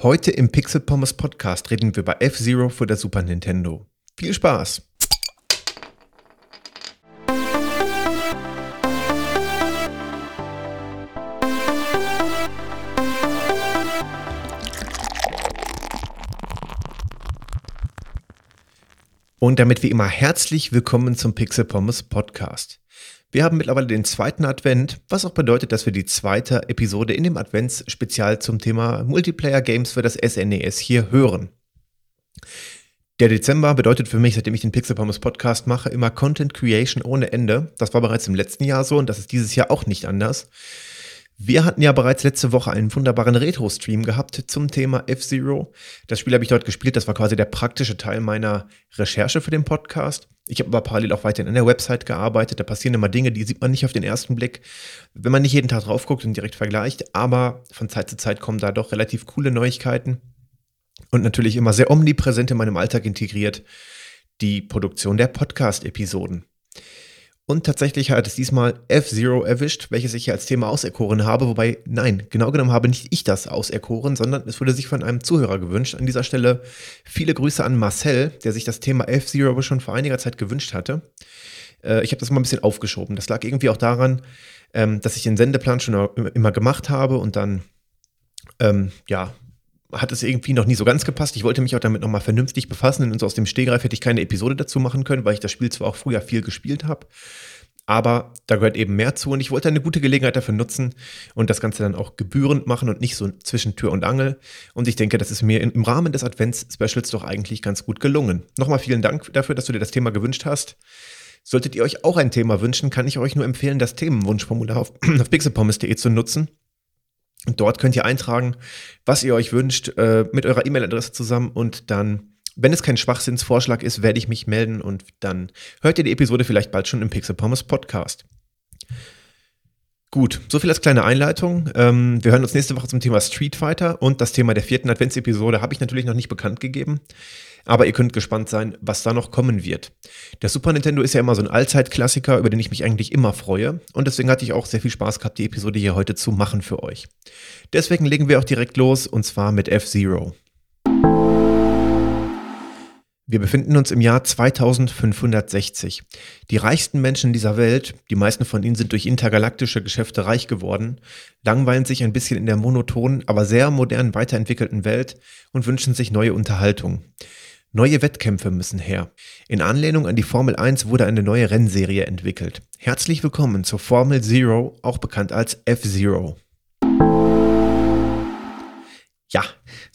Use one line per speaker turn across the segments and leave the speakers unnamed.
Heute im Pixel Pommes Podcast reden wir über F-Zero für der Super Nintendo. Viel Spaß! Und damit wie immer herzlich willkommen zum Pixel Pommes Podcast. Wir haben mittlerweile den zweiten Advent, was auch bedeutet, dass wir die zweite Episode in dem Adventsspezial zum Thema Multiplayer Games für das SNES e hier hören. Der Dezember bedeutet für mich, seitdem ich den Pixel Pommes Podcast mache, immer Content Creation ohne Ende. Das war bereits im letzten Jahr so und das ist dieses Jahr auch nicht anders. Wir hatten ja bereits letzte Woche einen wunderbaren Retro-Stream gehabt zum Thema F-Zero. Das Spiel habe ich dort gespielt. Das war quasi der praktische Teil meiner Recherche für den Podcast. Ich habe aber parallel auch weiterhin an der Website gearbeitet. Da passieren immer Dinge, die sieht man nicht auf den ersten Blick, wenn man nicht jeden Tag drauf guckt und direkt vergleicht. Aber von Zeit zu Zeit kommen da doch relativ coole Neuigkeiten. Und natürlich immer sehr omnipräsent in meinem Alltag integriert die Produktion der Podcast-Episoden. Und tatsächlich hat es diesmal F-Zero erwischt, welches ich hier als Thema auserkoren habe. Wobei, nein, genau genommen habe nicht ich das auserkoren, sondern es wurde sich von einem Zuhörer gewünscht. An dieser Stelle viele Grüße an Marcel, der sich das Thema F-Zero schon vor einiger Zeit gewünscht hatte. Äh, ich habe das mal ein bisschen aufgeschoben. Das lag irgendwie auch daran, ähm, dass ich den Sendeplan schon immer gemacht habe und dann, ähm, ja, hat es irgendwie noch nie so ganz gepasst. Ich wollte mich auch damit nochmal vernünftig befassen und so aus dem Stehgreif hätte ich keine Episode dazu machen können, weil ich das Spiel zwar auch früher viel gespielt habe, aber da gehört eben mehr zu und ich wollte eine gute Gelegenheit dafür nutzen und das Ganze dann auch gebührend machen und nicht so zwischen Tür und Angel. Und ich denke, das ist mir im Rahmen des Advents-Specials doch eigentlich ganz gut gelungen. Nochmal vielen Dank dafür, dass du dir das Thema gewünscht hast. Solltet ihr euch auch ein Thema wünschen, kann ich euch nur empfehlen, das Themenwunschformular auf, auf pixelpommes.de zu nutzen. Dort könnt ihr eintragen, was ihr euch wünscht, äh, mit eurer E-Mail-Adresse zusammen. Und dann, wenn es kein Schwachsinnsvorschlag ist, werde ich mich melden und dann hört ihr die Episode vielleicht bald schon im Pixel Pommes Podcast. Gut, so viel als kleine Einleitung. Ähm, wir hören uns nächste Woche zum Thema Street Fighter und das Thema der vierten Adventsepisode habe ich natürlich noch nicht bekannt gegeben. Aber ihr könnt gespannt sein, was da noch kommen wird. Der Super Nintendo ist ja immer so ein Allzeitklassiker, über den ich mich eigentlich immer freue. Und deswegen hatte ich auch sehr viel Spaß gehabt, die Episode hier heute zu machen für euch. Deswegen legen wir auch direkt los und zwar mit F-Zero. Wir befinden uns im Jahr 2560. Die reichsten Menschen dieser Welt, die meisten von ihnen sind durch intergalaktische Geschäfte reich geworden, langweilen sich ein bisschen in der monotonen, aber sehr modernen weiterentwickelten Welt und wünschen sich neue Unterhaltung. Neue Wettkämpfe müssen her. In Anlehnung an die Formel 1 wurde eine neue Rennserie entwickelt. Herzlich willkommen zur Formel Zero, auch bekannt als F-Zero. Ja,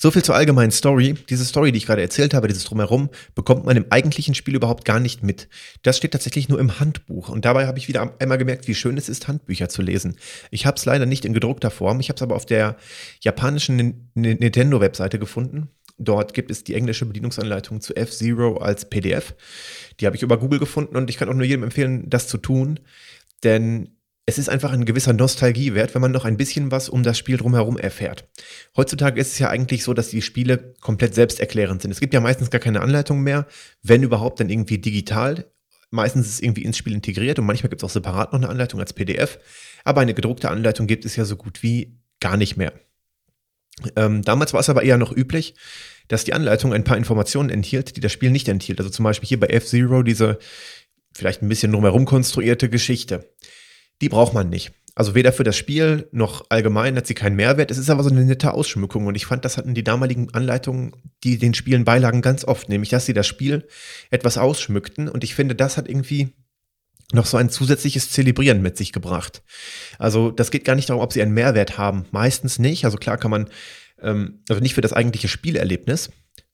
so viel zur allgemeinen Story. Diese Story, die ich gerade erzählt habe, dieses Drumherum, bekommt man im eigentlichen Spiel überhaupt gar nicht mit. Das steht tatsächlich nur im Handbuch. Und dabei habe ich wieder einmal gemerkt, wie schön es ist, Handbücher zu lesen. Ich habe es leider nicht in gedruckter Form. Ich habe es aber auf der japanischen Nintendo-Webseite gefunden. Dort gibt es die englische Bedienungsanleitung zu F-Zero als PDF. Die habe ich über Google gefunden und ich kann auch nur jedem empfehlen, das zu tun. Denn es ist einfach ein gewisser Nostalgiewert, wenn man noch ein bisschen was um das Spiel drumherum erfährt. Heutzutage ist es ja eigentlich so, dass die Spiele komplett selbsterklärend sind. Es gibt ja meistens gar keine Anleitung mehr, wenn überhaupt dann irgendwie digital. Meistens ist es irgendwie ins Spiel integriert und manchmal gibt es auch separat noch eine Anleitung als PDF. Aber eine gedruckte Anleitung gibt es ja so gut wie gar nicht mehr. Ähm, damals war es aber eher noch üblich, dass die Anleitung ein paar Informationen enthielt, die das Spiel nicht enthielt. Also zum Beispiel hier bei F-Zero diese vielleicht ein bisschen drumherum konstruierte Geschichte. Die braucht man nicht. Also weder für das Spiel noch allgemein hat sie keinen Mehrwert. Es ist aber so eine nette Ausschmückung und ich fand, das hatten die damaligen Anleitungen, die den Spielen beilagen, ganz oft, nämlich dass sie das Spiel etwas ausschmückten und ich finde, das hat irgendwie noch so ein zusätzliches Zelebrieren mit sich gebracht. Also das geht gar nicht darum, ob sie einen Mehrwert haben. Meistens nicht. Also klar kann man, ähm, also nicht für das eigentliche Spielerlebnis.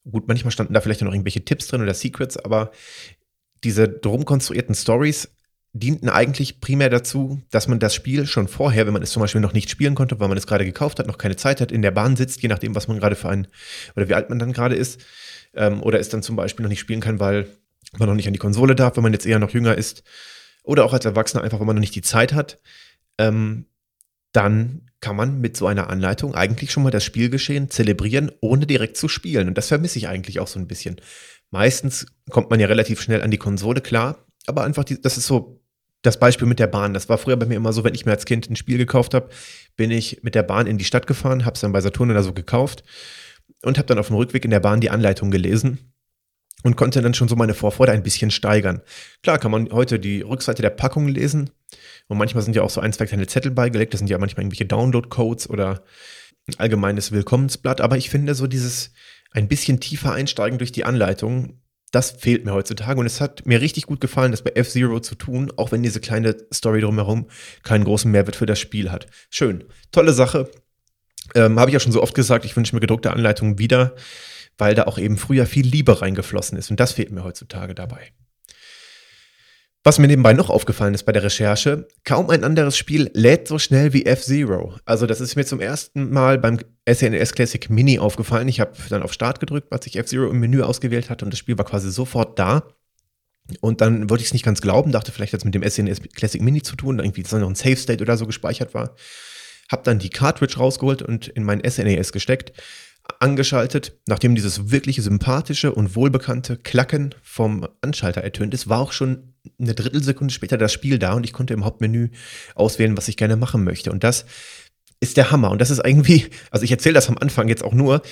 Gut, manchmal standen da vielleicht noch irgendwelche Tipps drin oder Secrets, aber diese drum konstruierten Stories dienten eigentlich primär dazu, dass man das Spiel schon vorher, wenn man es zum Beispiel noch nicht spielen konnte, weil man es gerade gekauft hat, noch keine Zeit hat, in der Bahn sitzt, je nachdem, was man gerade für ein oder wie alt man dann gerade ist, ähm, oder es dann zum Beispiel noch nicht spielen kann, weil man noch nicht an die Konsole darf, wenn man jetzt eher noch jünger ist, oder auch als Erwachsener einfach, wenn man noch nicht die Zeit hat, ähm, dann kann man mit so einer Anleitung eigentlich schon mal das Spielgeschehen zelebrieren, ohne direkt zu spielen. Und das vermisse ich eigentlich auch so ein bisschen. Meistens kommt man ja relativ schnell an die Konsole, klar, aber einfach, die, das ist so das Beispiel mit der Bahn. Das war früher bei mir immer so, wenn ich mir als Kind ein Spiel gekauft habe, bin ich mit der Bahn in die Stadt gefahren, habe es dann bei Saturn oder so gekauft und habe dann auf dem Rückweg in der Bahn die Anleitung gelesen und konnte dann schon so meine Vorfreude ein bisschen steigern. Klar kann man heute die Rückseite der Packung lesen und manchmal sind ja auch so ein, zwei kleine Zettel beigelegt, das sind ja manchmal irgendwelche Download-Codes oder ein allgemeines Willkommensblatt, aber ich finde so dieses ein bisschen tiefer einsteigen durch die Anleitung, das fehlt mir heutzutage und es hat mir richtig gut gefallen, das bei F-Zero zu tun, auch wenn diese kleine Story drumherum keinen großen Mehrwert für das Spiel hat. Schön, tolle Sache. Ähm, Habe ich ja schon so oft gesagt, ich wünsche mir gedruckte Anleitungen wieder weil da auch eben früher viel Liebe reingeflossen ist. Und das fehlt mir heutzutage dabei. Was mir nebenbei noch aufgefallen ist bei der Recherche, kaum ein anderes Spiel lädt so schnell wie F-Zero. Also das ist mir zum ersten Mal beim SNES Classic Mini aufgefallen. Ich habe dann auf Start gedrückt, als ich F-Zero im Menü ausgewählt hatte und das Spiel war quasi sofort da. Und dann wollte ich es nicht ganz glauben, dachte vielleicht, dass es mit dem SNES Classic Mini zu tun, irgendwie dass noch ein Save State oder so gespeichert war. Hab dann die Cartridge rausgeholt und in mein SNES gesteckt angeschaltet. Nachdem dieses wirklich sympathische und wohlbekannte Klacken vom Anschalter ertönt ist, war auch schon eine Drittelsekunde später das Spiel da und ich konnte im Hauptmenü auswählen, was ich gerne machen möchte. Und das ist der Hammer. Und das ist irgendwie, also ich erzähle das am Anfang jetzt auch nur,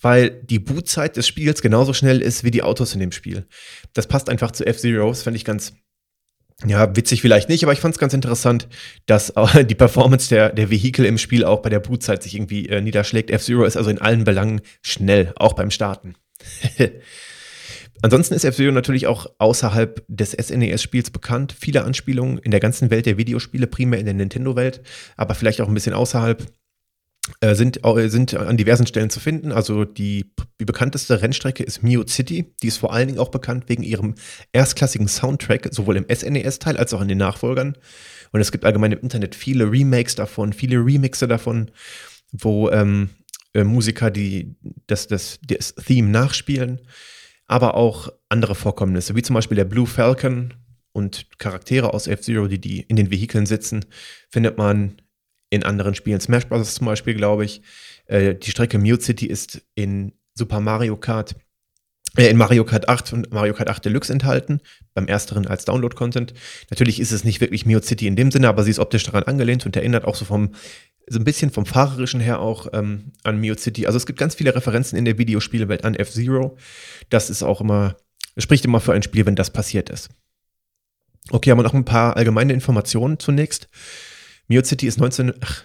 weil die Bootzeit des Spiels genauso schnell ist wie die Autos in dem Spiel. Das passt einfach zu F-Zero, das fand ich ganz, ja, witzig vielleicht nicht, aber ich fand es ganz interessant, dass die Performance der, der Vehikel im Spiel auch bei der Bootzeit sich irgendwie äh, niederschlägt. F-Zero ist also in allen Belangen schnell, auch beim Starten. Ansonsten ist F-Zero natürlich auch außerhalb des SNES-Spiels bekannt. Viele Anspielungen in der ganzen Welt der Videospiele, primär in der Nintendo-Welt, aber vielleicht auch ein bisschen außerhalb. Äh, sind, sind an diversen Stellen zu finden. Also die, die bekannteste Rennstrecke ist Mute City. Die ist vor allen Dingen auch bekannt wegen ihrem erstklassigen Soundtrack, sowohl im SNES-Teil als auch in den Nachfolgern. Und es gibt allgemein im Internet viele Remakes davon, viele Remixe davon, wo ähm, äh, Musiker die, das, das, das Theme nachspielen, aber auch andere Vorkommnisse, wie zum Beispiel der Blue Falcon und Charaktere aus F-Zero, die, die in den Vehikeln sitzen, findet man in anderen Spielen. Smash Bros. zum Beispiel, glaube ich. Äh, die Strecke Mute City ist in Super Mario Kart, äh, in Mario Kart 8 und Mario Kart 8 Deluxe enthalten. Beim ersteren als Download-Content. Natürlich ist es nicht wirklich Mute City in dem Sinne, aber sie ist optisch daran angelehnt und erinnert auch so vom, so ein bisschen vom Fahrerischen her auch ähm, an Mute City. Also es gibt ganz viele Referenzen in der Videospielewelt an F-Zero. Das ist auch immer, spricht immer für ein Spiel, wenn das passiert ist. Okay, haben wir noch ein paar allgemeine Informationen zunächst. Mute City ist 19. Ach,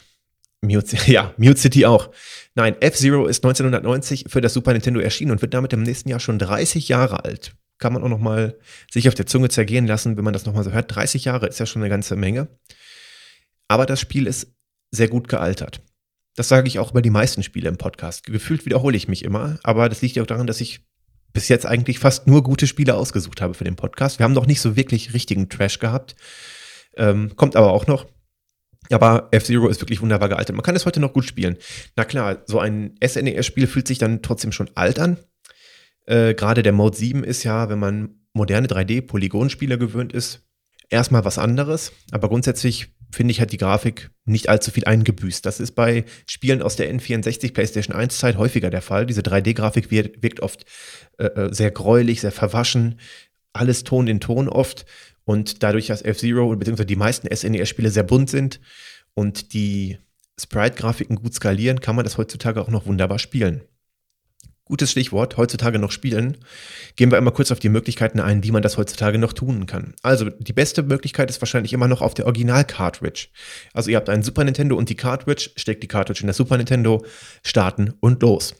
Mute, ja, Mute City auch. Nein, F-Zero ist 1990 für das Super Nintendo erschienen und wird damit im nächsten Jahr schon 30 Jahre alt. Kann man auch noch mal sich auf der Zunge zergehen lassen, wenn man das noch mal so hört. 30 Jahre ist ja schon eine ganze Menge. Aber das Spiel ist sehr gut gealtert. Das sage ich auch über die meisten Spiele im Podcast. Gefühlt wiederhole ich mich immer, aber das liegt ja auch daran, dass ich bis jetzt eigentlich fast nur gute Spiele ausgesucht habe für den Podcast. Wir haben noch nicht so wirklich richtigen Trash gehabt. Ähm, kommt aber auch noch. Aber F-Zero ist wirklich wunderbar gealtert. Man kann es heute noch gut spielen. Na klar, so ein SNES-Spiel fühlt sich dann trotzdem schon alt an. Äh, Gerade der Mode 7 ist ja, wenn man moderne 3D-Polygonspiele gewöhnt ist, erstmal was anderes. Aber grundsätzlich finde ich, hat die Grafik nicht allzu viel eingebüßt. Das ist bei Spielen aus der N64 PlayStation 1 Zeit häufiger der Fall. Diese 3D-Grafik wirkt, wirkt, oft äh, äh, sehr gräulich, sehr verwaschen, alles Ton in Ton oft. Und dadurch, dass F-Zero bzw. die meisten SNES-Spiele sehr bunt sind und die Sprite-Grafiken gut skalieren, kann man das heutzutage auch noch wunderbar spielen. Gutes Stichwort, heutzutage noch spielen. Gehen wir einmal kurz auf die Möglichkeiten ein, wie man das heutzutage noch tun kann. Also, die beste Möglichkeit ist wahrscheinlich immer noch auf der Original-Cartridge. Also, ihr habt einen Super Nintendo und die Cartridge, steckt die Cartridge in das Super Nintendo, starten und los.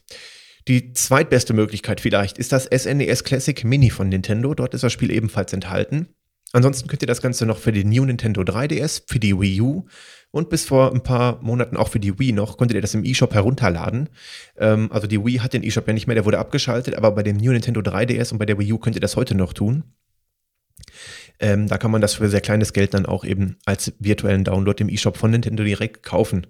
Die zweitbeste Möglichkeit vielleicht ist das SNES Classic Mini von Nintendo. Dort ist das Spiel ebenfalls enthalten. Ansonsten könnt ihr das Ganze noch für den New Nintendo 3DS, für die Wii U und bis vor ein paar Monaten auch für die Wii noch, konntet ihr das im eShop herunterladen. Ähm, also die Wii hat den eShop ja nicht mehr, der wurde abgeschaltet, aber bei dem New Nintendo 3DS und bei der Wii U könnt ihr das heute noch tun. Ähm, da kann man das für sehr kleines Geld dann auch eben als virtuellen Download im eShop von Nintendo direkt kaufen.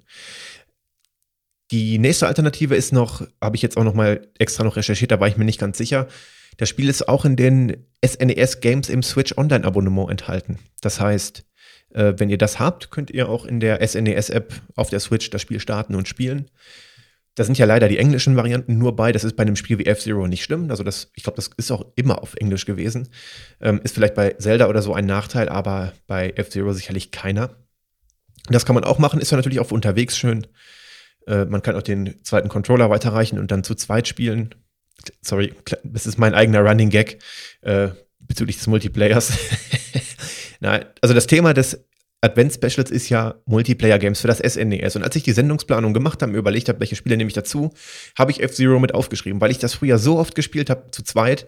Die nächste Alternative ist noch, habe ich jetzt auch noch mal extra noch recherchiert, da war ich mir nicht ganz sicher. Das Spiel ist auch in den SNES Games im Switch Online Abonnement enthalten. Das heißt, äh, wenn ihr das habt, könnt ihr auch in der SNES App auf der Switch das Spiel starten und spielen. Da sind ja leider die englischen Varianten nur bei. Das ist bei einem Spiel wie F-Zero nicht schlimm. Also das, ich glaube, das ist auch immer auf Englisch gewesen. Ähm, ist vielleicht bei Zelda oder so ein Nachteil, aber bei F-Zero sicherlich keiner. Das kann man auch machen, ist ja natürlich auch unterwegs schön. Äh, man kann auch den zweiten Controller weiterreichen und dann zu zweit spielen. Sorry, das ist mein eigener Running Gag äh, bezüglich des Multiplayers. Nein, also das Thema des Advent-Specials ist ja Multiplayer-Games für das SNES. E und als ich die Sendungsplanung gemacht habe, mir überlegt habe, welche Spiele nehme ich dazu, habe ich F-Zero mit aufgeschrieben, weil ich das früher so oft gespielt habe, zu zweit.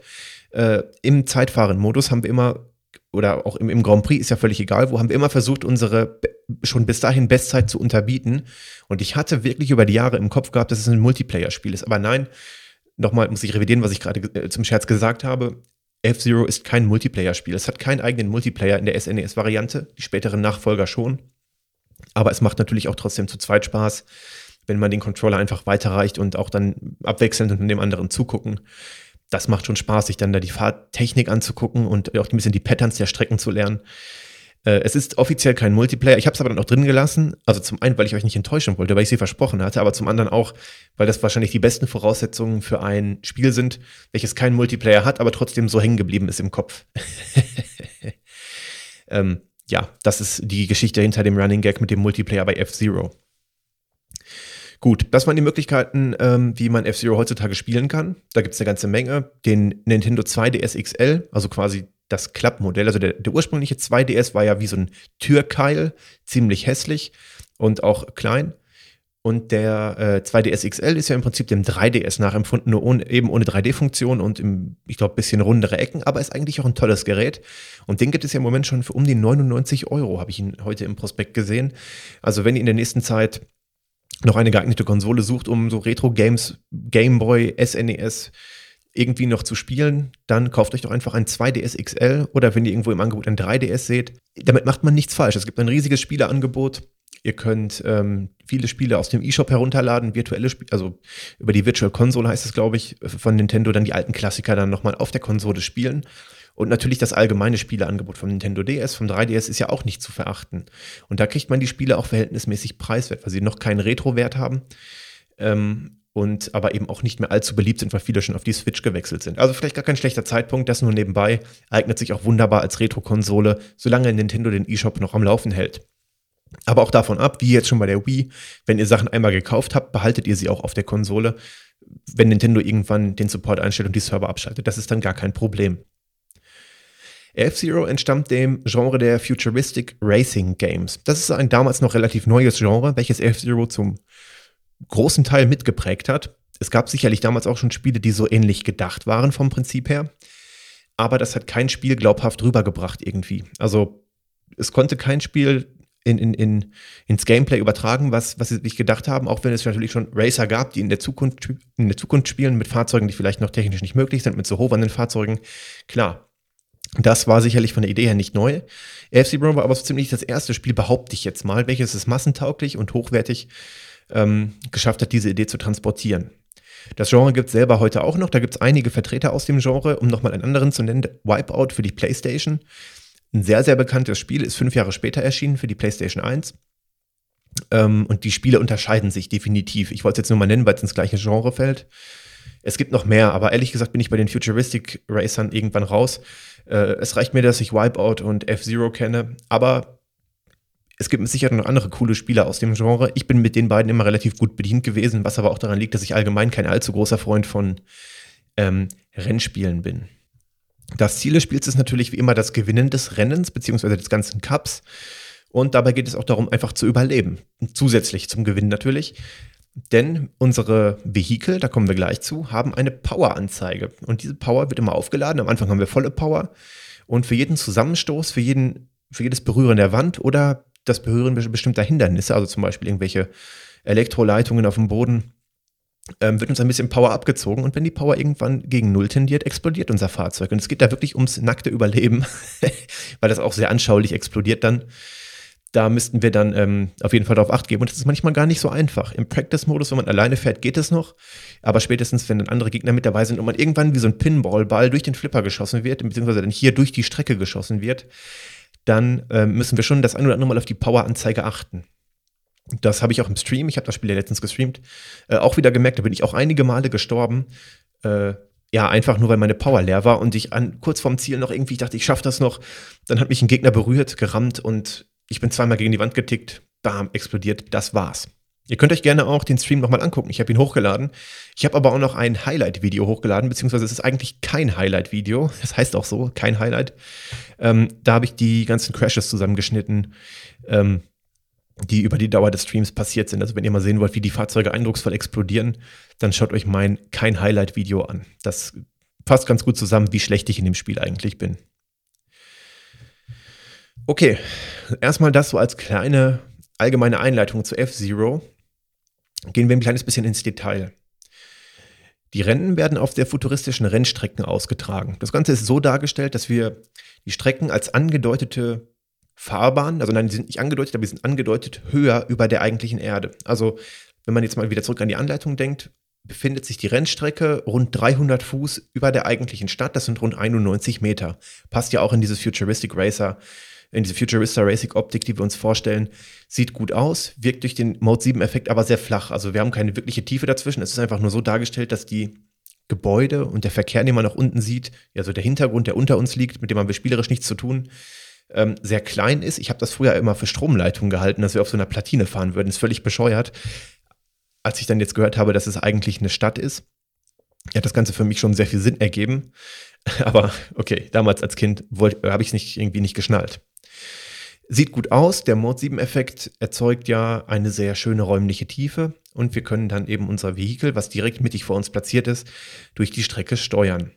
Äh, Im Zeitfahren-Modus haben wir immer, oder auch im, im, Grand Prix ist ja völlig egal, wo haben wir immer versucht, unsere schon bis dahin Bestzeit zu unterbieten. Und ich hatte wirklich über die Jahre im Kopf gehabt, dass es ein Multiplayer-Spiel ist. Aber nein, nochmal muss ich revidieren, was ich gerade äh, zum Scherz gesagt habe. F-Zero ist kein Multiplayer-Spiel. Es hat keinen eigenen Multiplayer in der SNES-Variante, die späteren Nachfolger schon. Aber es macht natürlich auch trotzdem zu zweit Spaß, wenn man den Controller einfach weiterreicht und auch dann abwechselnd und dem anderen zugucken. Das macht schon Spaß, sich dann da die Fahrtechnik anzugucken und auch ein bisschen die Patterns der Strecken zu lernen. Äh, es ist offiziell kein Multiplayer. Ich habe es aber dann auch drin gelassen. Also zum einen, weil ich euch nicht enttäuschen wollte, weil ich sie versprochen hatte, aber zum anderen auch, weil das wahrscheinlich die besten Voraussetzungen für ein Spiel sind, welches keinen Multiplayer hat, aber trotzdem so hängen geblieben ist im Kopf. ähm, ja, das ist die Geschichte hinter dem Running Gag mit dem Multiplayer bei F-Zero. Gut, das waren die Möglichkeiten, ähm, wie man F-Zero heutzutage spielen kann. Da gibt es eine ganze Menge. Den Nintendo 2DS XL, also quasi das Klappmodell. Also der, der ursprüngliche 2DS war ja wie so ein Türkeil, ziemlich hässlich und auch klein. Und der äh, 2DS XL ist ja im Prinzip dem 3DS nachempfunden, nur ohne, eben ohne 3D-Funktion und im, ich glaube, bisschen rundere Ecken, aber ist eigentlich auch ein tolles Gerät. Und den gibt es ja im Moment schon für um die 99 Euro, habe ich ihn heute im Prospekt gesehen. Also wenn ihr in der nächsten Zeit noch eine geeignete Konsole sucht, um so Retro-Games, Game Boy, SNES, irgendwie noch zu spielen, dann kauft euch doch einfach ein 2DS XL oder wenn ihr irgendwo im Angebot ein 3DS seht. Damit macht man nichts falsch. Es gibt ein riesiges Spieleangebot. Ihr könnt ähm, viele Spiele aus dem eShop herunterladen, virtuelle Spiele, also über die Virtual Console heißt es, glaube ich, von Nintendo, dann die alten Klassiker dann nochmal auf der Konsole spielen. Und natürlich das allgemeine Spieleangebot vom Nintendo DS, vom 3DS ist ja auch nicht zu verachten. Und da kriegt man die Spiele auch verhältnismäßig preiswert, weil sie noch keinen Retro-Wert haben. Ähm, und aber eben auch nicht mehr allzu beliebt sind, weil viele schon auf die Switch gewechselt sind. Also vielleicht gar kein schlechter Zeitpunkt, das nur nebenbei, eignet sich auch wunderbar als Retro-Konsole, solange Nintendo den eShop noch am Laufen hält. Aber auch davon ab, wie jetzt schon bei der Wii, wenn ihr Sachen einmal gekauft habt, behaltet ihr sie auch auf der Konsole, wenn Nintendo irgendwann den Support einstellt und die Server abschaltet. Das ist dann gar kein Problem. F-Zero entstammt dem Genre der Futuristic Racing Games. Das ist ein damals noch relativ neues Genre, welches F-Zero zum großen Teil mitgeprägt hat. Es gab sicherlich damals auch schon Spiele, die so ähnlich gedacht waren vom Prinzip her. Aber das hat kein Spiel glaubhaft rübergebracht irgendwie. Also es konnte kein Spiel in, in, in, ins Gameplay übertragen, was, was sie sich gedacht haben, auch wenn es natürlich schon Racer gab, die in der Zukunft, in der Zukunft spielen mit Fahrzeugen, die vielleicht noch technisch nicht möglich sind, mit so hochwandelnden Fahrzeugen. Klar, das war sicherlich von der Idee her nicht neu. AFC Brown war aber so ziemlich das erste Spiel, behaupte ich jetzt mal, welches es massentauglich und hochwertig ähm, geschafft hat, diese Idee zu transportieren. Das Genre gibt es selber heute auch noch. Da gibt es einige Vertreter aus dem Genre, um nochmal einen anderen zu nennen. Wipeout für die PlayStation. Ein sehr, sehr bekanntes Spiel, ist fünf Jahre später erschienen für die PlayStation 1. Ähm, und die Spiele unterscheiden sich definitiv. Ich wollte es jetzt nur mal nennen, weil es ins gleiche Genre fällt. Es gibt noch mehr, aber ehrlich gesagt bin ich bei den Futuristic Racern irgendwann raus. Äh, es reicht mir, dass ich Wipeout und F-Zero kenne, aber es gibt Sicherheit noch andere coole Spieler aus dem Genre. Ich bin mit den beiden immer relativ gut bedient gewesen, was aber auch daran liegt, dass ich allgemein kein allzu großer Freund von ähm, Rennspielen bin. Das Ziel des Spiels ist natürlich wie immer das Gewinnen des Rennens beziehungsweise des ganzen Cups. Und dabei geht es auch darum, einfach zu überleben. Zusätzlich zum Gewinn natürlich. Denn unsere Vehikel, da kommen wir gleich zu, haben eine Power-Anzeige. Und diese Power wird immer aufgeladen. Am Anfang haben wir volle Power. Und für jeden Zusammenstoß, für, jeden, für jedes Berühren der Wand oder das Berühren bestimmter Hindernisse, also zum Beispiel irgendwelche Elektroleitungen auf dem Boden, ähm, wird uns ein bisschen Power abgezogen und wenn die Power irgendwann gegen Null tendiert, explodiert unser Fahrzeug. Und es geht da wirklich ums nackte Überleben, weil das auch sehr anschaulich explodiert dann. Da müssten wir dann ähm, auf jeden Fall darauf acht geben. Und das ist manchmal gar nicht so einfach. Im Practice-Modus, wenn man alleine fährt, geht es noch. Aber spätestens, wenn dann andere Gegner mit dabei sind und man irgendwann wie so ein Pinball-Ball durch den Flipper geschossen wird, beziehungsweise dann hier durch die Strecke geschossen wird, dann äh, müssen wir schon das ein oder andere Mal auf die Power-Anzeige achten. Das habe ich auch im Stream, ich habe das Spiel ja letztens gestreamt, äh, auch wieder gemerkt, da bin ich auch einige Male gestorben. Äh, ja, einfach nur, weil meine Power leer war und ich an, kurz vorm Ziel noch irgendwie dachte, ich schaffe das noch. Dann hat mich ein Gegner berührt, gerammt und ich bin zweimal gegen die Wand getickt, bam, explodiert, das war's. Ihr könnt euch gerne auch den Stream nochmal angucken. Ich habe ihn hochgeladen. Ich habe aber auch noch ein Highlight-Video hochgeladen, beziehungsweise es ist eigentlich kein Highlight-Video. Das heißt auch so, kein Highlight. Ähm, da habe ich die ganzen Crashes zusammengeschnitten, ähm, die über die Dauer des Streams passiert sind. Also wenn ihr mal sehen wollt, wie die Fahrzeuge eindrucksvoll explodieren, dann schaut euch mein kein Highlight-Video an. Das passt ganz gut zusammen, wie schlecht ich in dem Spiel eigentlich bin. Okay, erstmal das so als kleine allgemeine Einleitung zu F-Zero gehen wir ein kleines bisschen ins Detail. Die Rennen werden auf der futuristischen Rennstrecken ausgetragen. Das Ganze ist so dargestellt, dass wir die Strecken als angedeutete Fahrbahn, also nein, die sind nicht angedeutet, aber die sind angedeutet höher über der eigentlichen Erde. Also, wenn man jetzt mal wieder zurück an die Anleitung denkt, befindet sich die Rennstrecke rund 300 Fuß über der eigentlichen Stadt. Das sind rund 91 Meter. Passt ja auch in dieses Futuristic Racer in diese Futurista Racing Optik, die wir uns vorstellen, sieht gut aus, wirkt durch den Mode 7 Effekt aber sehr flach. Also wir haben keine wirkliche Tiefe dazwischen. Es ist einfach nur so dargestellt, dass die Gebäude und der Verkehr, den man nach unten sieht, also der Hintergrund, der unter uns liegt, mit dem haben wir spielerisch nichts zu tun, ähm, sehr klein ist. Ich habe das früher immer für Stromleitungen gehalten, dass wir auf so einer Platine fahren würden. Ist völlig bescheuert. Als ich dann jetzt gehört habe, dass es eigentlich eine Stadt ist, hat das Ganze für mich schon sehr viel Sinn ergeben. Aber okay, damals als Kind habe ich es nicht irgendwie nicht geschnallt. Sieht gut aus. Der Mode 7-Effekt erzeugt ja eine sehr schöne räumliche Tiefe und wir können dann eben unser Vehikel, was direkt mittig vor uns platziert ist, durch die Strecke steuern.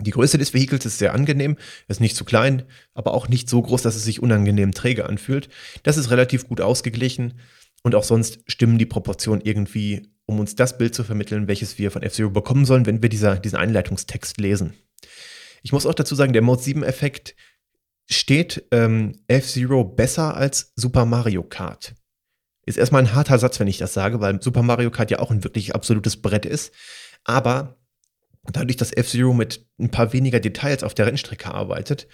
Die Größe des Vehikels ist sehr angenehm, ist nicht zu klein, aber auch nicht so groß, dass es sich unangenehm träge anfühlt. Das ist relativ gut ausgeglichen und auch sonst stimmen die Proportionen irgendwie, um uns das Bild zu vermitteln, welches wir von F-Zero bekommen sollen, wenn wir dieser, diesen Einleitungstext lesen. Ich muss auch dazu sagen, der Mode 7-Effekt steht ähm, F-Zero besser als Super Mario Kart. Ist erstmal ein harter Satz, wenn ich das sage, weil Super Mario Kart ja auch ein wirklich absolutes Brett ist. Aber dadurch, dass F-Zero mit ein paar weniger Details auf der Rennstrecke arbeitet,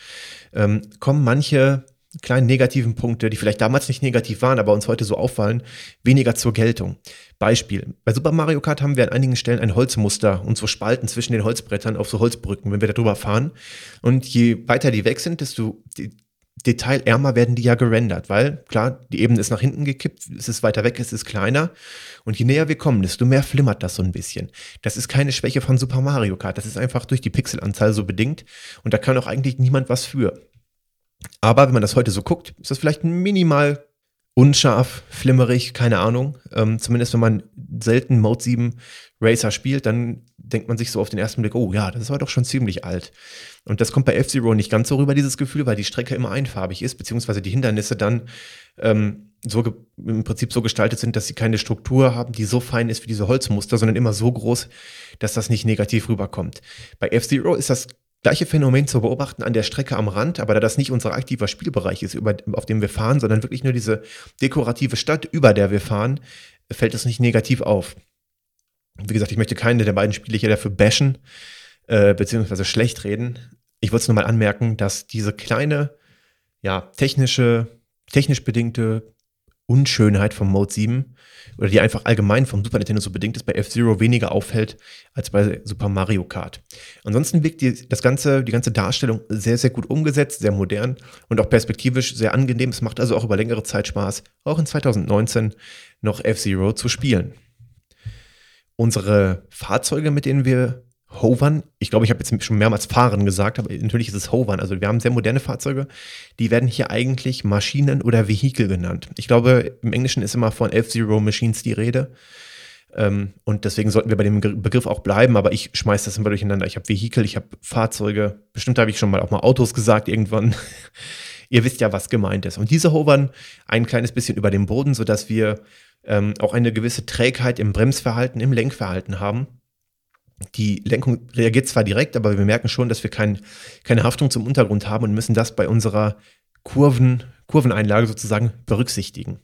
ähm, kommen manche kleinen negativen Punkte, die vielleicht damals nicht negativ waren, aber uns heute so auffallen, weniger zur Geltung. Beispiel. Bei Super Mario Kart haben wir an einigen Stellen ein Holzmuster und so Spalten zwischen den Holzbrettern auf so Holzbrücken, wenn wir da drüber fahren. Und je weiter die weg sind, desto detailärmer werden die ja gerendert, weil klar, die Ebene ist nach hinten gekippt, es ist weiter weg, es ist kleiner. Und je näher wir kommen, desto mehr flimmert das so ein bisschen. Das ist keine Schwäche von Super Mario Kart, das ist einfach durch die Pixelanzahl so bedingt. Und da kann auch eigentlich niemand was für. Aber wenn man das heute so guckt, ist das vielleicht minimal unscharf, flimmerig, keine Ahnung. Ähm, zumindest wenn man selten Mode 7 Racer spielt, dann denkt man sich so auf den ersten Blick, oh ja, das war doch schon ziemlich alt. Und das kommt bei F-Zero nicht ganz so rüber, dieses Gefühl, weil die Strecke immer einfarbig ist, beziehungsweise die Hindernisse dann ähm, so im Prinzip so gestaltet sind, dass sie keine Struktur haben, die so fein ist wie diese Holzmuster, sondern immer so groß, dass das nicht negativ rüberkommt. Bei F-Zero ist das gleiche Phänomen zu beobachten an der Strecke am Rand, aber da das nicht unser aktiver Spielbereich ist, über, auf dem wir fahren, sondern wirklich nur diese dekorative Stadt, über der wir fahren, fällt es nicht negativ auf. Wie gesagt, ich möchte keine der beiden Spiele hier dafür bashen, äh, beziehungsweise schlecht reden. Ich wollte es nur mal anmerken, dass diese kleine, ja, technische, technisch bedingte Unschönheit vom Mode 7 oder die einfach allgemein vom Super Nintendo so bedingt ist, bei F-Zero weniger auffällt als bei Super Mario Kart. Ansonsten wirkt die, das ganze, die ganze Darstellung sehr, sehr gut umgesetzt, sehr modern und auch perspektivisch sehr angenehm. Es macht also auch über längere Zeit Spaß, auch in 2019 noch F-Zero zu spielen. Unsere Fahrzeuge, mit denen wir Hovern. Ich glaube, ich habe jetzt schon mehrmals Fahren gesagt, aber natürlich ist es Hovern. Also wir haben sehr moderne Fahrzeuge, die werden hier eigentlich Maschinen oder Vehikel genannt. Ich glaube, im Englischen ist immer von F-Zero Machines die Rede. Ähm, und deswegen sollten wir bei dem Begriff auch bleiben, aber ich schmeiße das immer durcheinander. Ich habe Vehikel, ich habe Fahrzeuge. Bestimmt habe ich schon mal auch mal Autos gesagt irgendwann. Ihr wisst ja, was gemeint ist. Und diese hovern ein kleines bisschen über dem Boden, sodass wir ähm, auch eine gewisse Trägheit im Bremsverhalten, im Lenkverhalten haben die Lenkung reagiert zwar direkt, aber wir merken schon, dass wir kein, keine Haftung zum Untergrund haben und müssen das bei unserer Kurven, Kurveneinlage sozusagen berücksichtigen.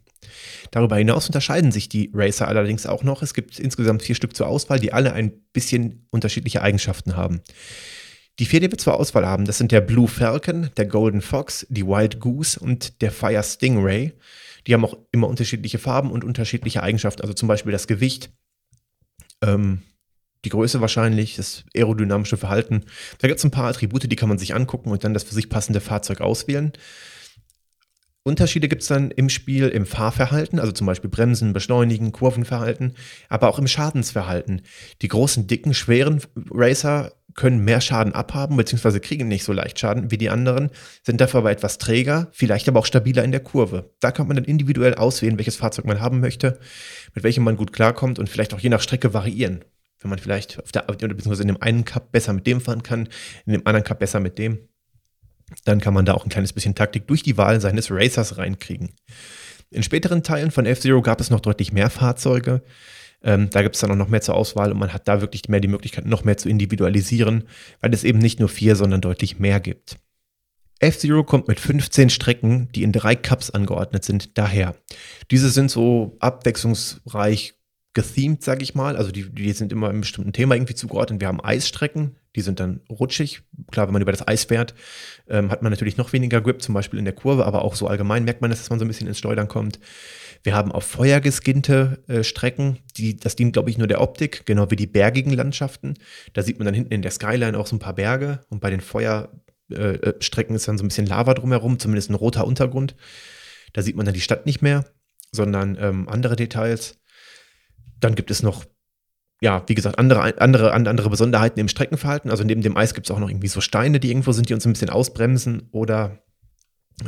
Darüber hinaus unterscheiden sich die Racer allerdings auch noch. Es gibt insgesamt vier Stück zur Auswahl, die alle ein bisschen unterschiedliche Eigenschaften haben. Die vier, die wir zur Auswahl haben, das sind der Blue Falcon, der Golden Fox, die Wild Goose und der Fire Stingray. Die haben auch immer unterschiedliche Farben und unterschiedliche Eigenschaften, also zum Beispiel das Gewicht, ähm, die Größe wahrscheinlich, das aerodynamische Verhalten. Da gibt es ein paar Attribute, die kann man sich angucken und dann das für sich passende Fahrzeug auswählen. Unterschiede gibt es dann im Spiel im Fahrverhalten, also zum Beispiel Bremsen, Beschleunigen, Kurvenverhalten, aber auch im Schadensverhalten. Die großen, dicken, schweren Racer können mehr Schaden abhaben, beziehungsweise kriegen nicht so leicht Schaden wie die anderen, sind dafür aber etwas träger, vielleicht aber auch stabiler in der Kurve. Da kann man dann individuell auswählen, welches Fahrzeug man haben möchte, mit welchem man gut klarkommt und vielleicht auch je nach Strecke variieren. Wenn man vielleicht auf der, beziehungsweise in dem einen Cup besser mit dem fahren kann, in dem anderen Cup besser mit dem dann kann man da auch ein kleines bisschen Taktik durch die Wahl seines Racers reinkriegen. In späteren Teilen von F-Zero gab es noch deutlich mehr Fahrzeuge. Ähm, da gibt es dann auch noch mehr zur Auswahl und man hat da wirklich mehr die Möglichkeit, noch mehr zu individualisieren, weil es eben nicht nur vier, sondern deutlich mehr gibt. F-Zero kommt mit 15 Strecken, die in drei Cups angeordnet sind, daher. Diese sind so abwechslungsreich gethemed, sage ich mal. Also die, die sind immer einem bestimmten Thema irgendwie zugeordnet. Wir haben Eisstrecken, die sind dann rutschig. Klar, wenn man über das Eis fährt, ähm, hat man natürlich noch weniger Grip, zum Beispiel in der Kurve, aber auch so allgemein merkt man, dass man so ein bisschen ins Schleudern kommt. Wir haben auf Feuer geskinnte äh, Strecken, die, das dient, glaube ich, nur der Optik, genau wie die bergigen Landschaften. Da sieht man dann hinten in der Skyline auch so ein paar Berge und bei den Feuerstrecken äh, ist dann so ein bisschen Lava drumherum, zumindest ein roter Untergrund. Da sieht man dann die Stadt nicht mehr, sondern ähm, andere Details. Dann gibt es noch, ja, wie gesagt, andere, andere, andere Besonderheiten im Streckenverhalten. Also neben dem Eis gibt es auch noch irgendwie so Steine, die irgendwo sind, die uns ein bisschen ausbremsen oder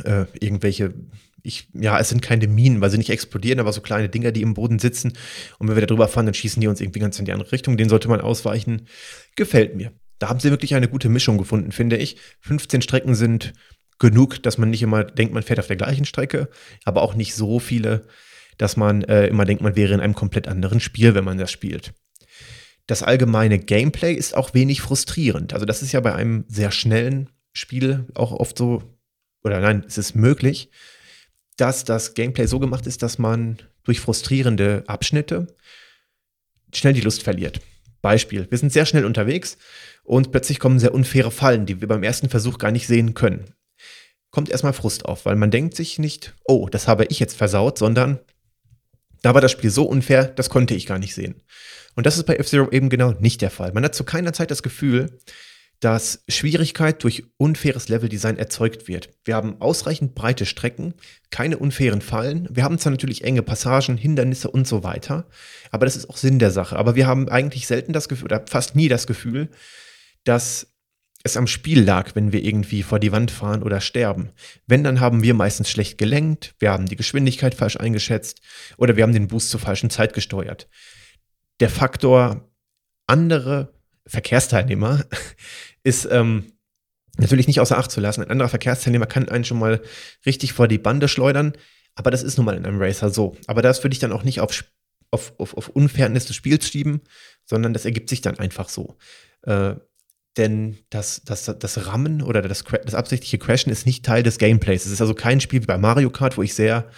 äh, irgendwelche, ich, ja, es sind keine Minen, weil sie nicht explodieren, aber so kleine Dinger, die im Boden sitzen. Und wenn wir da drüber fahren, dann schießen die uns irgendwie ganz in die andere Richtung. Den sollte man ausweichen. Gefällt mir. Da haben sie wirklich eine gute Mischung gefunden, finde ich. 15 Strecken sind genug, dass man nicht immer denkt, man fährt auf der gleichen Strecke, aber auch nicht so viele, dass man äh, immer denkt, man wäre in einem komplett anderen Spiel, wenn man das spielt. Das allgemeine Gameplay ist auch wenig frustrierend. Also das ist ja bei einem sehr schnellen Spiel auch oft so, oder nein, es ist möglich, dass das Gameplay so gemacht ist, dass man durch frustrierende Abschnitte schnell die Lust verliert. Beispiel, wir sind sehr schnell unterwegs und plötzlich kommen sehr unfaire Fallen, die wir beim ersten Versuch gar nicht sehen können. Kommt erstmal Frust auf, weil man denkt sich nicht, oh, das habe ich jetzt versaut, sondern da war das Spiel so unfair, das konnte ich gar nicht sehen. Und das ist bei F-Zero eben genau nicht der Fall. Man hat zu keiner Zeit das Gefühl, dass Schwierigkeit durch unfaires Leveldesign erzeugt wird. Wir haben ausreichend breite Strecken, keine unfairen Fallen. Wir haben zwar natürlich enge Passagen, Hindernisse und so weiter, aber das ist auch Sinn der Sache. Aber wir haben eigentlich selten das Gefühl, oder fast nie das Gefühl, dass es am Spiel lag, wenn wir irgendwie vor die Wand fahren oder sterben. Wenn, dann haben wir meistens schlecht gelenkt, wir haben die Geschwindigkeit falsch eingeschätzt oder wir haben den Boost zur falschen Zeit gesteuert. Der Faktor andere Verkehrsteilnehmer ist ähm, natürlich nicht außer Acht zu lassen. Ein anderer Verkehrsteilnehmer kann einen schon mal richtig vor die Bande schleudern, aber das ist nun mal in einem Racer so. Aber das würde ich dann auch nicht auf, auf, auf, auf Unfairness des Spiels schieben, sondern das ergibt sich dann einfach so. Äh, denn das, das, das Rammen oder das, das absichtliche Crashen ist nicht Teil des Gameplays. Es ist also kein Spiel wie bei Mario Kart, wo ich sehr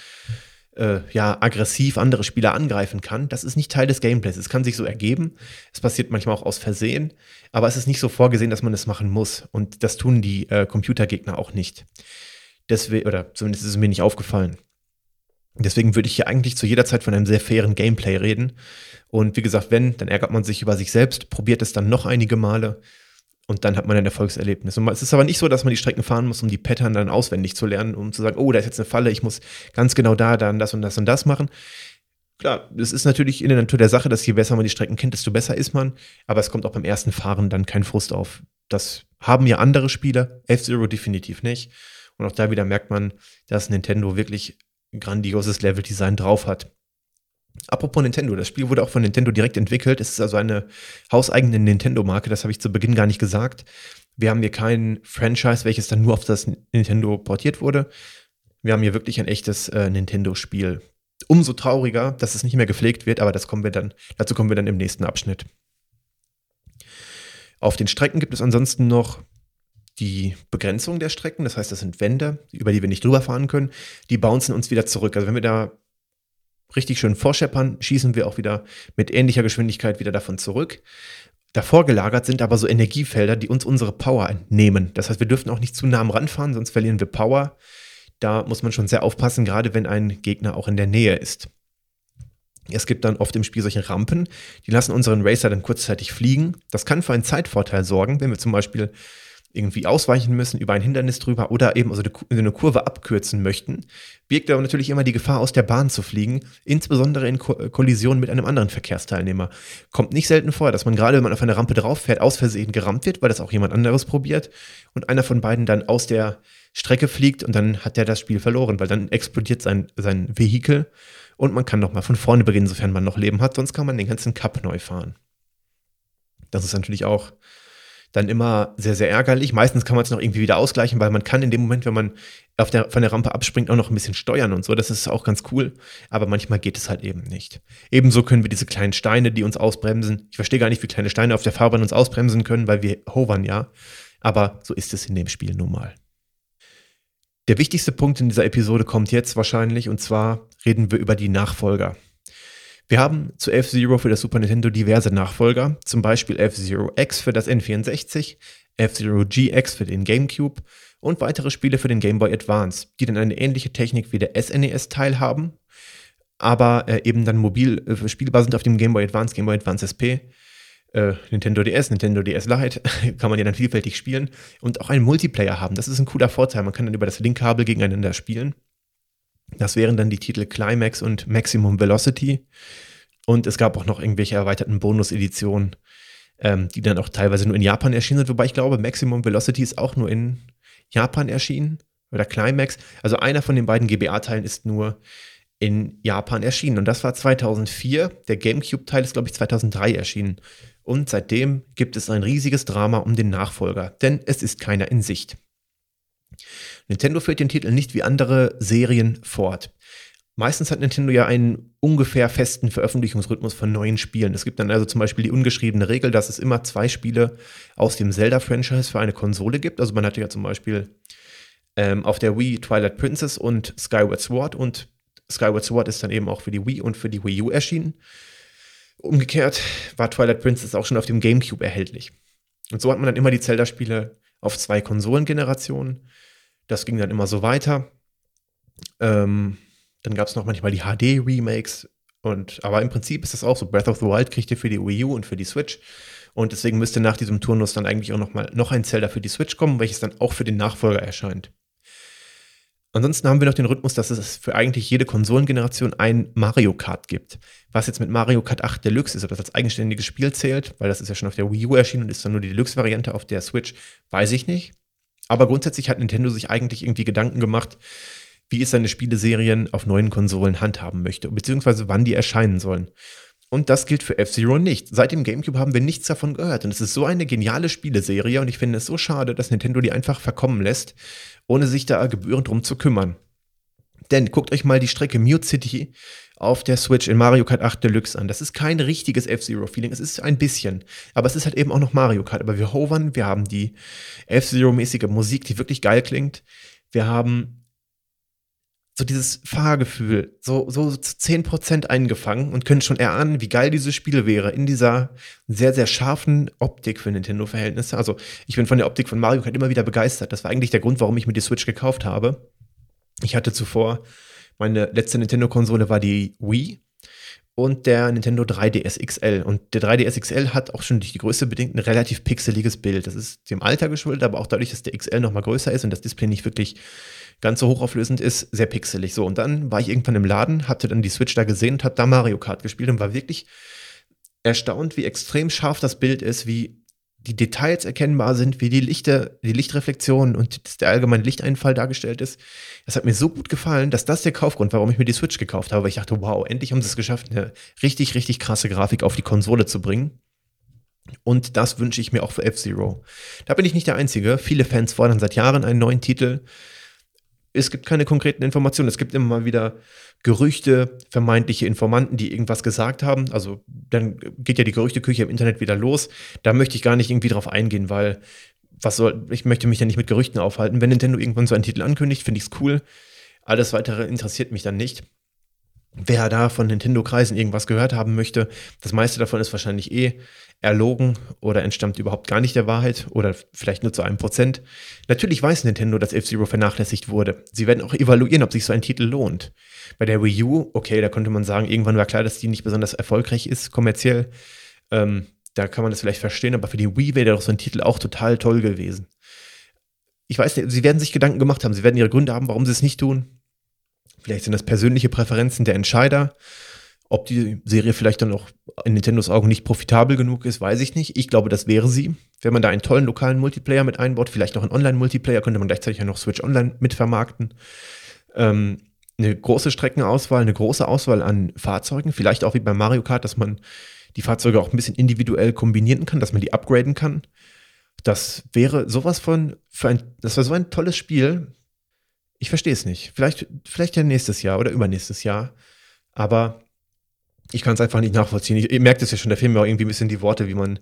äh, ja, aggressiv andere Spieler angreifen kann. Das ist nicht Teil des Gameplays. Es kann sich so ergeben. Es passiert manchmal auch aus Versehen, aber es ist nicht so vorgesehen, dass man es machen muss. Und das tun die äh, Computergegner auch nicht. Deswegen, oder zumindest ist es mir nicht aufgefallen. Deswegen würde ich hier eigentlich zu jeder Zeit von einem sehr fairen Gameplay reden. Und wie gesagt, wenn, dann ärgert man sich über sich selbst, probiert es dann noch einige Male und dann hat man ein Erfolgserlebnis. Und es ist aber nicht so, dass man die Strecken fahren muss, um die Pattern dann auswendig zu lernen, um zu sagen, oh, da ist jetzt eine Falle, ich muss ganz genau da, dann das und das und das machen. Klar, es ist natürlich in der Natur der Sache, dass je besser man die Strecken kennt, desto besser ist man. Aber es kommt auch beim ersten Fahren dann kein Frust auf. Das haben ja andere Spieler, F-Zero definitiv nicht. Und auch da wieder merkt man, dass Nintendo wirklich grandioses Level-Design drauf hat. Apropos Nintendo, das Spiel wurde auch von Nintendo direkt entwickelt. Es ist also eine hauseigene Nintendo-Marke, das habe ich zu Beginn gar nicht gesagt. Wir haben hier kein Franchise, welches dann nur auf das Nintendo portiert wurde. Wir haben hier wirklich ein echtes äh, Nintendo-Spiel. Umso trauriger, dass es nicht mehr gepflegt wird, aber das kommen wir dann, dazu kommen wir dann im nächsten Abschnitt. Auf den Strecken gibt es ansonsten noch die Begrenzung der Strecken, das heißt, das sind Wände, über die wir nicht drüber fahren können, die bouncen uns wieder zurück. Also wenn wir da richtig schön vorscheppern, schießen wir auch wieder mit ähnlicher Geschwindigkeit wieder davon zurück. Davor gelagert sind aber so Energiefelder, die uns unsere Power entnehmen. Das heißt, wir dürfen auch nicht zu nah am Rand fahren, sonst verlieren wir Power. Da muss man schon sehr aufpassen, gerade wenn ein Gegner auch in der Nähe ist. Es gibt dann oft im Spiel solche Rampen, die lassen unseren Racer dann kurzzeitig fliegen. Das kann für einen Zeitvorteil sorgen, wenn wir zum Beispiel irgendwie ausweichen müssen, über ein Hindernis drüber oder eben also eine Kurve abkürzen möchten, birgt aber natürlich immer die Gefahr, aus der Bahn zu fliegen, insbesondere in Ko Kollision mit einem anderen Verkehrsteilnehmer. Kommt nicht selten vor, dass man gerade, wenn man auf eine Rampe drauf fährt, aus Versehen gerammt wird, weil das auch jemand anderes probiert und einer von beiden dann aus der Strecke fliegt und dann hat der das Spiel verloren, weil dann explodiert sein, sein Vehikel und man kann nochmal von vorne beginnen, sofern man noch Leben hat, sonst kann man den ganzen Cup neu fahren. Das ist natürlich auch dann immer sehr, sehr ärgerlich. Meistens kann man es noch irgendwie wieder ausgleichen, weil man kann in dem Moment, wenn man auf der, von der Rampe abspringt, auch noch ein bisschen steuern und so. Das ist auch ganz cool. Aber manchmal geht es halt eben nicht. Ebenso können wir diese kleinen Steine, die uns ausbremsen. Ich verstehe gar nicht, wie kleine Steine auf der Fahrbahn uns ausbremsen können, weil wir hovern ja. Aber so ist es in dem Spiel nun mal. Der wichtigste Punkt in dieser Episode kommt jetzt wahrscheinlich und zwar reden wir über die Nachfolger. Wir haben zu F-Zero für das Super Nintendo diverse Nachfolger, zum Beispiel F-Zero X für das N64, F-Zero GX für den GameCube und weitere Spiele für den Game Boy Advance, die dann eine ähnliche Technik wie der SNES-Teil haben, aber äh, eben dann mobil äh, spielbar sind auf dem Game Boy Advance, Game Boy Advance SP äh, Nintendo DS, Nintendo DS Lite, kann man ja dann vielfältig spielen und auch einen Multiplayer haben. Das ist ein cooler Vorteil. Man kann dann über das Linkkabel gegeneinander spielen. Das wären dann die Titel Climax und Maximum Velocity. Und es gab auch noch irgendwelche erweiterten Bonus-Editionen, ähm, die dann auch teilweise nur in Japan erschienen sind. Wobei ich glaube, Maximum Velocity ist auch nur in Japan erschienen. Oder Climax. Also einer von den beiden GBA-Teilen ist nur in Japan erschienen. Und das war 2004. Der GameCube-Teil ist, glaube ich, 2003 erschienen. Und seitdem gibt es ein riesiges Drama um den Nachfolger, denn es ist keiner in Sicht. Nintendo führt den Titel nicht wie andere Serien fort. Meistens hat Nintendo ja einen ungefähr festen Veröffentlichungsrhythmus von neuen Spielen. Es gibt dann also zum Beispiel die ungeschriebene Regel, dass es immer zwei Spiele aus dem Zelda-Franchise für eine Konsole gibt. Also man hatte ja zum Beispiel ähm, auf der Wii Twilight Princess und Skyward Sword und Skyward Sword ist dann eben auch für die Wii und für die Wii U erschienen. Umgekehrt war Twilight Princess auch schon auf dem GameCube erhältlich. Und so hat man dann immer die Zelda-Spiele auf zwei Konsolengenerationen. Das ging dann immer so weiter. Ähm, dann gab es noch manchmal die HD-Remakes. Und, aber im Prinzip ist das auch so. Breath of the Wild kriegt ihr für die Wii U und für die Switch. Und deswegen müsste nach diesem Turnus dann eigentlich auch noch mal noch ein Zelda für die Switch kommen, welches dann auch für den Nachfolger erscheint. Ansonsten haben wir noch den Rhythmus, dass es für eigentlich jede Konsolengeneration ein Mario Kart gibt. Was jetzt mit Mario Kart 8 Deluxe ist, ob das als eigenständiges Spiel zählt, weil das ist ja schon auf der Wii U erschienen und ist dann nur die Deluxe-Variante auf der Switch, weiß ich nicht. Aber grundsätzlich hat Nintendo sich eigentlich irgendwie Gedanken gemacht, wie es seine Spieleserien auf neuen Konsolen handhaben möchte, beziehungsweise wann die erscheinen sollen. Und das gilt für F-Zero nicht. Seit dem GameCube haben wir nichts davon gehört. Und es ist so eine geniale Spieleserie und ich finde es so schade, dass Nintendo die einfach verkommen lässt ohne sich da gebührend drum zu kümmern. Denn guckt euch mal die Strecke Mute City auf der Switch in Mario Kart 8 Deluxe an. Das ist kein richtiges F-Zero-Feeling. Es ist ein bisschen. Aber es ist halt eben auch noch Mario Kart. Aber wir hovern, wir haben die F-Zero-mäßige Musik, die wirklich geil klingt. Wir haben so dieses Fahrgefühl so, so zu 10% eingefangen und können schon erahnen, wie geil dieses Spiel wäre in dieser sehr, sehr scharfen Optik für Nintendo-Verhältnisse. Also ich bin von der Optik von Mario Kart immer wieder begeistert. Das war eigentlich der Grund, warum ich mir die Switch gekauft habe. Ich hatte zuvor, meine letzte Nintendo-Konsole war die Wii und der Nintendo 3DS XL. Und der 3DS XL hat auch schon durch die Größe bedingt ein relativ pixeliges Bild. Das ist dem Alter geschuldet, aber auch dadurch, dass der XL noch mal größer ist und das Display nicht wirklich ganz so hochauflösend ist, sehr pixelig. So, und dann war ich irgendwann im Laden, hatte dann die Switch da gesehen und habe da Mario Kart gespielt und war wirklich erstaunt, wie extrem scharf das Bild ist, wie die Details erkennbar sind, wie die Lichter, die Lichtreflexion und der allgemeine Lichteinfall dargestellt ist. Das hat mir so gut gefallen, dass das der Kaufgrund war, warum ich mir die Switch gekauft habe. Weil ich dachte, wow, endlich haben sie es geschafft, eine richtig, richtig krasse Grafik auf die Konsole zu bringen. Und das wünsche ich mir auch für F-Zero. Da bin ich nicht der Einzige. Viele Fans fordern seit Jahren einen neuen Titel es gibt keine konkreten Informationen. Es gibt immer mal wieder Gerüchte, vermeintliche Informanten, die irgendwas gesagt haben. Also dann geht ja die Gerüchteküche im Internet wieder los. Da möchte ich gar nicht irgendwie drauf eingehen, weil was soll, ich möchte mich ja nicht mit Gerüchten aufhalten. Wenn Nintendo irgendwann so einen Titel ankündigt, finde ich es cool. Alles weitere interessiert mich dann nicht. Wer da von Nintendo-Kreisen irgendwas gehört haben möchte, das meiste davon ist wahrscheinlich eh erlogen oder entstammt überhaupt gar nicht der Wahrheit oder vielleicht nur zu einem Prozent. Natürlich weiß Nintendo, dass F-Zero vernachlässigt wurde. Sie werden auch evaluieren, ob sich so ein Titel lohnt. Bei der Wii U, okay, da könnte man sagen, irgendwann war klar, dass die nicht besonders erfolgreich ist, kommerziell. Ähm, da kann man das vielleicht verstehen, aber für die Wii wäre doch so ein Titel auch total toll gewesen. ich weiß nicht, sie werden sich Gedanken gemacht haben, sie werden ihre Gründe haben, warum sie es nicht tun. Vielleicht sind das persönliche Präferenzen der Entscheider. Ob die Serie vielleicht dann auch in Nintendos Augen nicht profitabel genug ist, weiß ich nicht. Ich glaube, das wäre sie. Wenn man da einen tollen lokalen Multiplayer mit einbaut, vielleicht noch einen Online-Multiplayer, könnte man gleichzeitig ja noch Switch Online mitvermarkten. Ähm, eine große Streckenauswahl, eine große Auswahl an Fahrzeugen, vielleicht auch wie bei Mario Kart, dass man die Fahrzeuge auch ein bisschen individuell kombinieren kann, dass man die upgraden kann. Das wäre sowas von, für ein, das wäre so ein tolles Spiel. Ich verstehe es nicht. Vielleicht, vielleicht ja nächstes Jahr oder übernächstes Jahr. Aber ich kann es einfach nicht nachvollziehen. Ich, ihr merkt es ja schon, fehlen mir auch irgendwie ein bisschen die Worte, wie man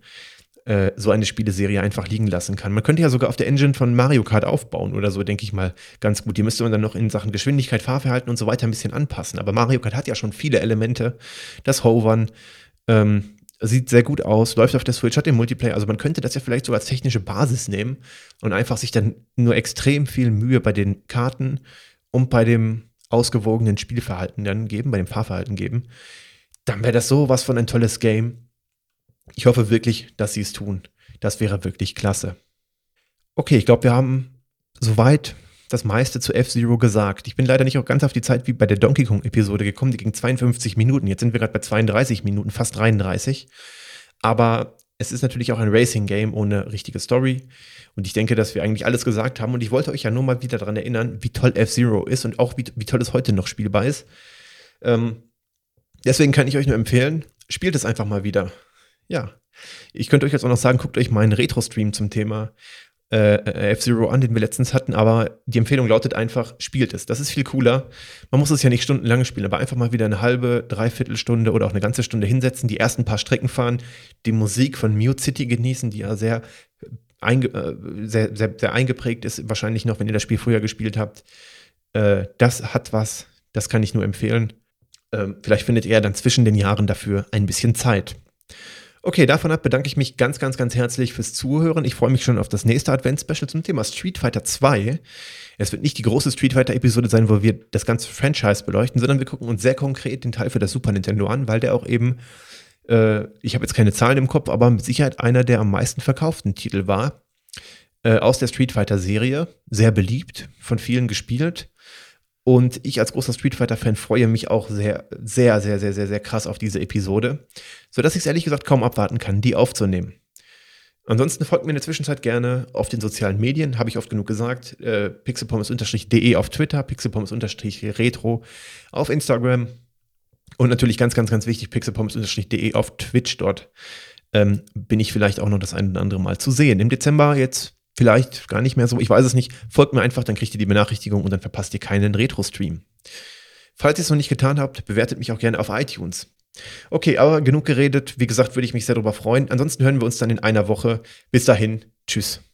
äh, so eine Spieleserie einfach liegen lassen kann. Man könnte ja sogar auf der Engine von Mario Kart aufbauen oder so, denke ich mal, ganz gut. Die müsste man dann noch in Sachen Geschwindigkeit, Fahrverhalten und so weiter ein bisschen anpassen. Aber Mario Kart hat ja schon viele Elemente. Das Hovern ähm, sieht sehr gut aus, läuft auf der Switch, hat den Multiplayer. Also man könnte das ja vielleicht sogar als technische Basis nehmen und einfach sich dann nur extrem viel Mühe bei den Karten und bei dem ausgewogenen Spielverhalten dann geben, bei dem Fahrverhalten geben dann wäre das so was von ein tolles Game. Ich hoffe wirklich, dass sie es tun. Das wäre wirklich klasse. Okay, ich glaube, wir haben soweit das meiste zu F-Zero gesagt. Ich bin leider nicht auch ganz auf die Zeit wie bei der Donkey Kong-Episode gekommen, die ging 52 Minuten. Jetzt sind wir gerade bei 32 Minuten, fast 33. Aber es ist natürlich auch ein Racing-Game ohne richtige Story. Und ich denke, dass wir eigentlich alles gesagt haben. Und ich wollte euch ja nur mal wieder daran erinnern, wie toll F-Zero ist und auch wie, wie toll es heute noch spielbar ist. Ähm, Deswegen kann ich euch nur empfehlen, spielt es einfach mal wieder. Ja. Ich könnte euch jetzt auch noch sagen, guckt euch meinen Retro-Stream zum Thema äh, äh, F-Zero an, den wir letztens hatten, aber die Empfehlung lautet einfach, spielt es. Das ist viel cooler. Man muss es ja nicht stundenlang spielen, aber einfach mal wieder eine halbe, dreiviertel Stunde oder auch eine ganze Stunde hinsetzen, die ersten paar Strecken fahren, die Musik von Mute City genießen, die ja sehr, einge äh, sehr, sehr, sehr, eingeprägt ist, wahrscheinlich noch, wenn ihr das Spiel früher gespielt habt. Äh, das hat was, das kann ich nur empfehlen. Ähm, vielleicht findet ihr dann zwischen den Jahren dafür ein bisschen Zeit. Okay, davon ab bedanke ich mich ganz, ganz, ganz herzlich fürs Zuhören. Ich freue mich schon auf das nächste Advent-Special zum Thema Street Fighter 2. Es wird nicht die große Street Fighter-Episode sein, wo wir das ganze Franchise beleuchten, sondern wir gucken uns sehr konkret den Teil für das Super Nintendo an, weil der auch eben, äh, ich habe jetzt keine Zahlen im Kopf, aber mit Sicherheit einer der am meisten verkauften Titel war. Äh, aus der Street Fighter-Serie. Sehr beliebt, von vielen gespielt. Und ich als großer Street Fighter-Fan freue mich auch sehr, sehr, sehr, sehr, sehr, sehr krass auf diese Episode, sodass ich es ehrlich gesagt kaum abwarten kann, die aufzunehmen. Ansonsten folgt mir in der Zwischenzeit gerne auf den sozialen Medien, habe ich oft genug gesagt. Äh, pixelpommes-de auf Twitter, pixelpommes-retro auf Instagram und natürlich ganz, ganz, ganz wichtig, pixelpommes-de auf Twitch. Dort ähm, bin ich vielleicht auch noch das ein oder andere Mal zu sehen. Im Dezember jetzt vielleicht gar nicht mehr so, ich weiß es nicht. Folgt mir einfach, dann kriegt ihr die Benachrichtigung und dann verpasst ihr keinen Retro-Stream. Falls ihr es noch nicht getan habt, bewertet mich auch gerne auf iTunes. Okay, aber genug geredet. Wie gesagt, würde ich mich sehr darüber freuen. Ansonsten hören wir uns dann in einer Woche. Bis dahin, tschüss.